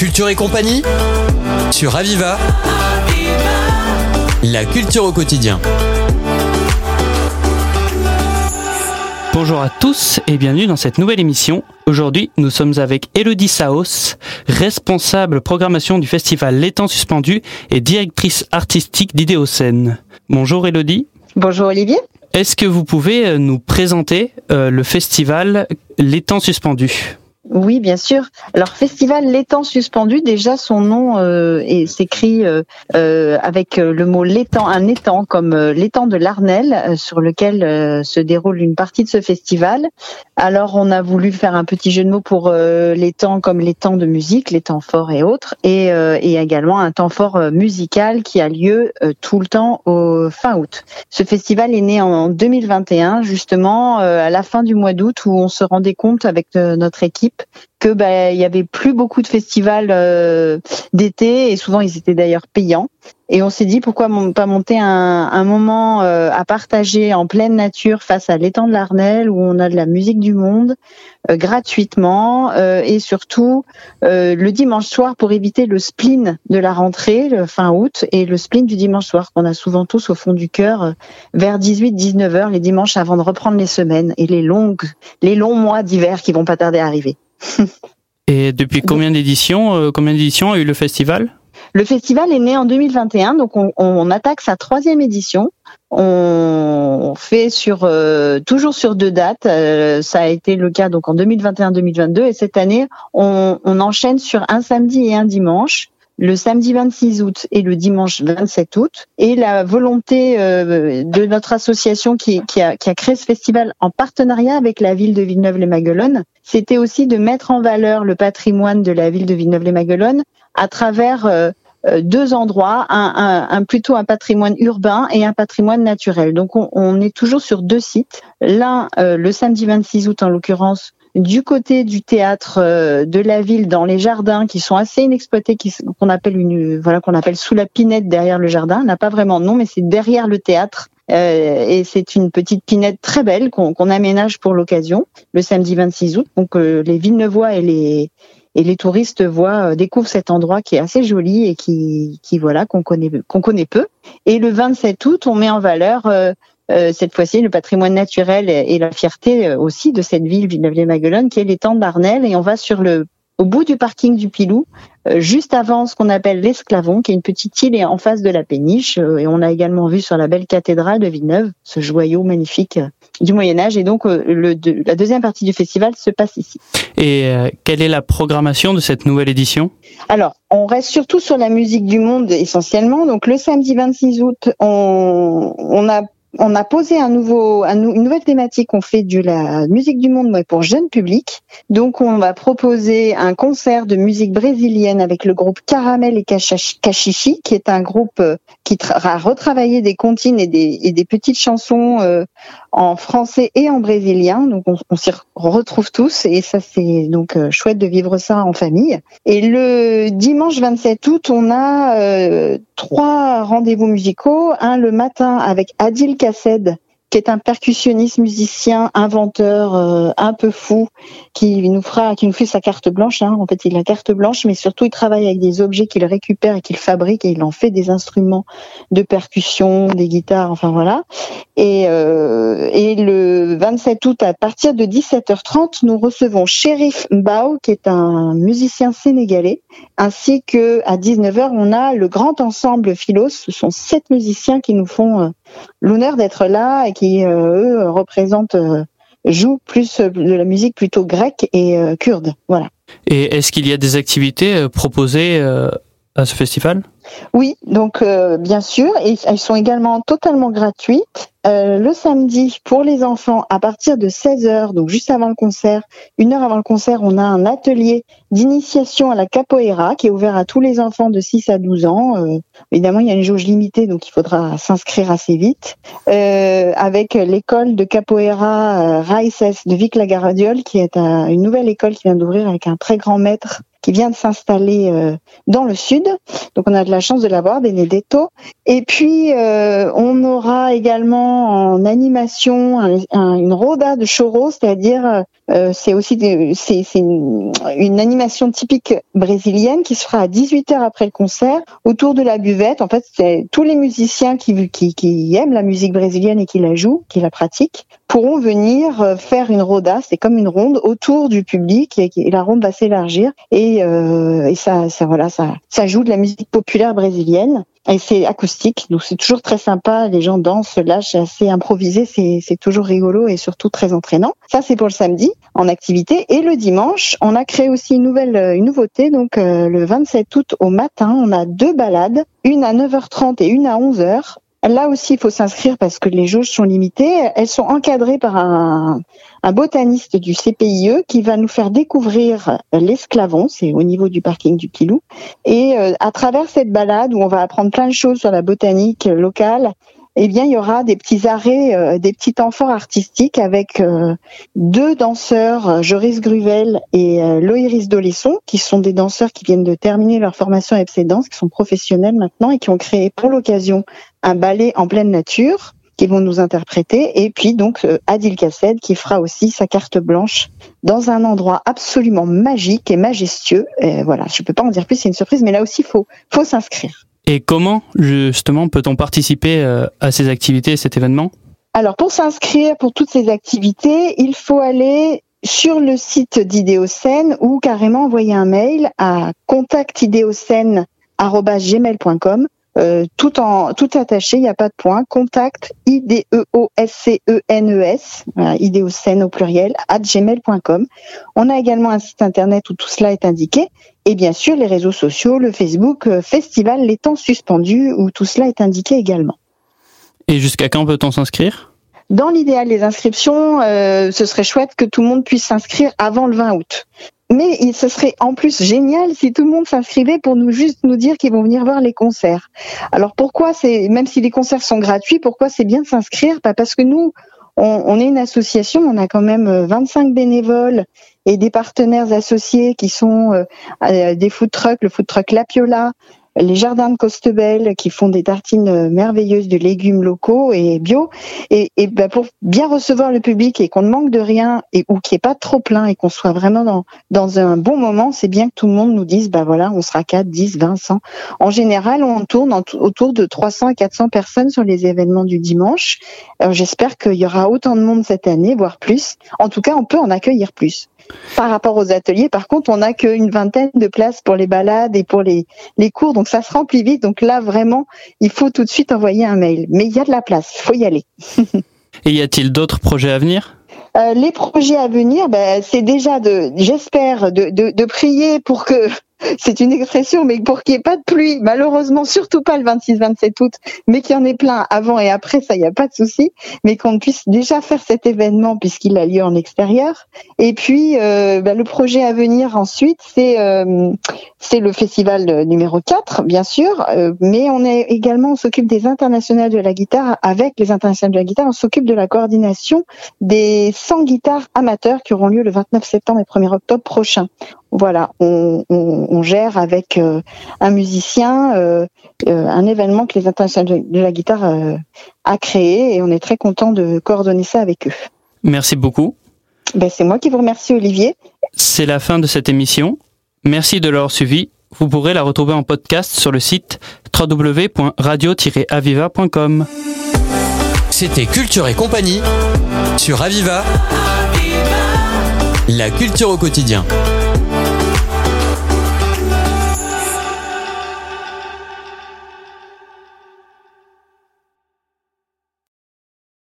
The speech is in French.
Culture et compagnie sur Aviva. La culture au quotidien. Bonjour à tous et bienvenue dans cette nouvelle émission. Aujourd'hui, nous sommes avec Elodie Saos, responsable programmation du festival L'étang suspendu et directrice artistique d'Idéocène. Bonjour Elodie. Bonjour Olivier. Est-ce que vous pouvez euh, nous présenter euh, le festival L'étang suspendu oui, bien sûr. Alors, Festival L'étang suspendu, déjà son nom euh, s'écrit euh, euh, avec le mot l'étang, un étang comme l'étang de l'Arnel, sur lequel se déroule une partie de ce festival. Alors, on a voulu faire un petit jeu de mots pour l'étang comme l'étang de musique, temps forts et autres, et, et également un temps fort musical qui a lieu tout le temps au fin août. Ce festival est né en 2021, justement à la fin du mois d'août, où on se rendait compte avec notre équipe que bah, il y avait plus beaucoup de festivals euh, d'été et souvent ils étaient d'ailleurs payants. Et on s'est dit pourquoi pas monter un, moment euh, à partager en pleine nature face à l'étang de l'Arnel où on a de la musique du monde euh, gratuitement et surtout le dimanche soir pour éviter le spleen de la rentrée le fin août et le spleen du dimanche soir qu'on a souvent tous au fond du cœur vers 18-19 heures les dimanches avant de reprendre les semaines et les longues les longs mois d'hiver qui vont pas tarder à arriver. Et depuis combien d'éditions, euh, combien d'éditions a eu le festival? Le festival est né en 2021, donc on, attaque sa troisième édition. On fait sur euh, toujours sur deux dates. Euh, ça a été le cas donc en 2021-2022 et cette année on, on enchaîne sur un samedi et un dimanche le samedi 26 août et le dimanche 27 août. Et la volonté euh, de notre association qui, a, créé ce festival en partenariat avec la ville de Villeneuve-les-Maguelones, c'était aussi de mettre en valeur le patrimoine de la ville de Villeneuve-les-Maguelones à travers euh, euh, deux endroits, un, plutôt un patrimoine urbain et un patrimoine naturel. Donc on, on est toujours sur deux sites. L'un, le samedi 26 août en l'occurrence, du côté du théâtre euh, de la ville dans les jardins qui sont assez inexploités qu'on appelle une voilà qu'on appelle sous la pinette derrière le jardin n'a pas vraiment de nom mais c'est derrière le théâtre. Euh, et c'est une petite pinette très belle qu'on aménage pour l'occasion le samedi 26 août. Donc euh, les Villeneuvois et les et les touristes voient découvrent cet endroit qui est assez joli et qui qui voilà qu'on connaît qu'on connaît peu. Et le 27 août on met en valeur euh, cette fois-ci le patrimoine naturel et, la fierté euh, aussi de cette ville Villeneuve-les-Maguelones qui est l'étang d'Arnel et on va sur le au bout du parking du Pilou, euh, juste avant ce qu'on appelle l'Esclavon, qui est une petite île en face de la péniche. et on a également vu sur la belle cathédrale de Villeneuve, ce joyau magnifique du Moyen Âge. Et donc, le, la deuxième partie du festival se passe ici. Et quelle est la programmation de cette nouvelle édition? Alors, on reste surtout sur la musique du monde essentiellement. Donc, le samedi 26 août, on, on a on a posé un nouveau, une nouvelle thématique. On fait de la musique du monde pour jeunes publics. Donc, on va proposer un concert de musique brésilienne avec le groupe Caramel et Cachichi, qui est un groupe euh, qui a retravaillé des comptines et des, petites chansons euh, en français et en brésilien. Donc, on, s'y retrouve tous et ça, c'est donc euh, chouette de vivre ça en famille. Et le dimanche 27 août, on a trois rendez-vous musicaux. Un le matin avec Adil Kassed, qui est un percussionniste, musicien, inventeur euh, un peu fou, qui nous fera, qui nous fait sa carte blanche. Hein. En fait, il a carte blanche, mais surtout il travaille avec des objets qu'il récupère et qu'il fabrique, et il en fait des instruments de percussion, des guitares, enfin voilà. Et, euh, et le 27 août, à partir de 17h30, nous recevons Shérif Mbao, qui est un musicien sénégalais, ainsi que à 19h, on a le grand ensemble Philos. Ce sont sept musiciens qui nous font euh, l'honneur d'être là et qui, euh, eux, représentent, euh, jouent plus de la musique plutôt grecque et euh, kurde. Voilà. Et est-ce qu'il y a des activités proposées à ce festival? Oui, donc bien sûr, et elles sont également totalement gratuites. Euh, le samedi, pour les enfants, à partir de 16h, donc juste avant le concert, une heure avant le concert, on a un atelier d'initiation à la capoeira qui est ouvert à tous les enfants de 6 à 12 ans. Euh, évidemment, il y a une jauge limitée, donc il faudra s'inscrire assez vite. Euh, avec l'école de capoeira Raices de Vic la Garadiole, qui est une nouvelle école qui vient d'ouvrir avec un très grand maître qui vient de s'installer euh, dans le sud. Donc on a de la chance de l'avoir, Benedetto. Et puis euh, on aura également en animation une roda de choro, c'est-à-dire Euh, c'est aussi c'est une, une, animation typique brésilienne qui se fera à 18 heures après le concert autour de la buvette. En fait, c'est tous les musiciens qui, qui, qui aiment la musique brésilienne et qui la jouent, qui la pratiquent, pourront venir euh, faire une roda, c'est comme une ronde autour du public et, la ronde va s'élargir. Et, euh, et ça, ça voilà, ça, ça joue de la musique populaire brésilienne et c'est acoustique, donc c'est toujours très sympa. Les gens dansent, lâchent, assez improvisé, c'est toujours rigolo et surtout très entraînant. Ça c'est pour le samedi en activité et le dimanche, on a créé aussi une nouvelle une nouveauté. Donc euh, le 27 août au matin, on a deux balades, une à 9h30 et une à 11h Là aussi, il faut s'inscrire parce que les jauges sont limitées. Elles sont encadrées par un, botaniste du CPIE qui va nous faire découvrir l'esclavon, c'est au niveau du parking du Pilou. Et euh, à travers cette balade où on va apprendre plein de choses sur la botanique locale, eh bien, il y aura des petits arrêts, euh, des petits temps artistiques avec euh, deux danseurs, euh, Joris Gruvel et Loïris Dolesson, qui sont des danseurs qui viennent de terminer leur formation à FC Danse, qui sont professionnels maintenant et qui ont créé pour l'occasion un ballet en pleine nature qui vont nous interpréter. Et puis donc Adil Kassed qui fera aussi sa carte blanche dans un endroit absolument magique et majestueux. Voilà, je peux pas en dire plus, c'est une surprise, mais là aussi faut faut s'inscrire. Et comment justement peut-on participer euh, à ces activités, cet événement? Alors pour s'inscrire pour toutes ces activités, il faut aller sur le site d'Idéocène ou carrément envoyer un mail à contactidéocène.com euh, tout en tout attaché, il n'y a pas de point. Contact i d e o s c e n e s, idéocène au pluriel at gmail.com. On a également un site internet où tout cela est indiqué et bien sûr les réseaux sociaux, le Facebook euh, Festival Les Temps Suspendus où tout cela est indiqué également. Et jusqu'à quand peut-on s'inscrire? Dans l'idéal des inscriptions, euh, ce serait chouette que tout le monde puisse s'inscrire avant le 20 août. Mais ce serait en plus génial si tout le monde s'inscrivait pour nous juste nous dire qu'ils vont venir voir les concerts. Alors pourquoi c'est même si les concerts sont gratuits, pourquoi c'est bien de s'inscrire? Pas parce que nous on, est une association, on a quand même 25 euh, bénévoles et des partenaires associés qui sont euh, des food trucks, le food truck Lapiola, les jardins de Costebel qui font des tartines merveilleuses de légumes locaux et bio. Et, ben pour bien recevoir le public et qu'on ne manque de rien et ou qu'il n'y ait pas trop plein et qu'on soit vraiment dans, dans un bon moment, c'est bien que tout le monde nous dise, bah voilà, on sera 4, 10, 20, 100. En général, on tourne autour de 300 à 400 personnes sur les événements du dimanche. J'espère qu'il y aura autant de monde cette année, voire plus. En tout cas, on peut en accueillir plus. Par rapport aux ateliers, par contre, on n'a qu'une vingtaine de places pour les balades et pour les, les cours, donc ça se remplit vite. Donc là, vraiment, il faut tout de suite envoyer un mail. Mais il y a de la place, il faut y aller. et y a-t-il d'autres projets à venir? Euh, les projets à venir, ben, c'est déjà de, j'espère, de, de, de, prier pour que c'est une expression, mais pour qu'il n'y ait pas de pluie, malheureusement, surtout pas le 26-27 août, mais qu'il y en ait plein avant et après, ça, il n'y a pas de souci, mais qu'on puisse déjà faire cet événement puisqu'il a lieu en extérieur. Et puis, euh, bah, le projet à venir ensuite, c'est euh, le festival numéro 4, bien sûr, euh, mais on est également, on s'occupe des internationales de la guitare. Avec les internationales de la guitare, on s'occupe de la coordination des 100 guitares amateurs qui auront lieu le 29 septembre et 1er octobre prochain. Voilà, on, on, on gère avec euh, un musicien euh, euh, un événement que les internationales de la guitare a créé et on est très content de coordonner ça avec eux. Merci beaucoup. Ben, c'est moi qui vous remercie Olivier. C'est la fin de cette émission. Merci de l'avoir suivi. Vous pourrez la retrouver en podcast sur le site www.radio-aviva.com. C'était Culture et compagnie sur Aviva. La culture au quotidien.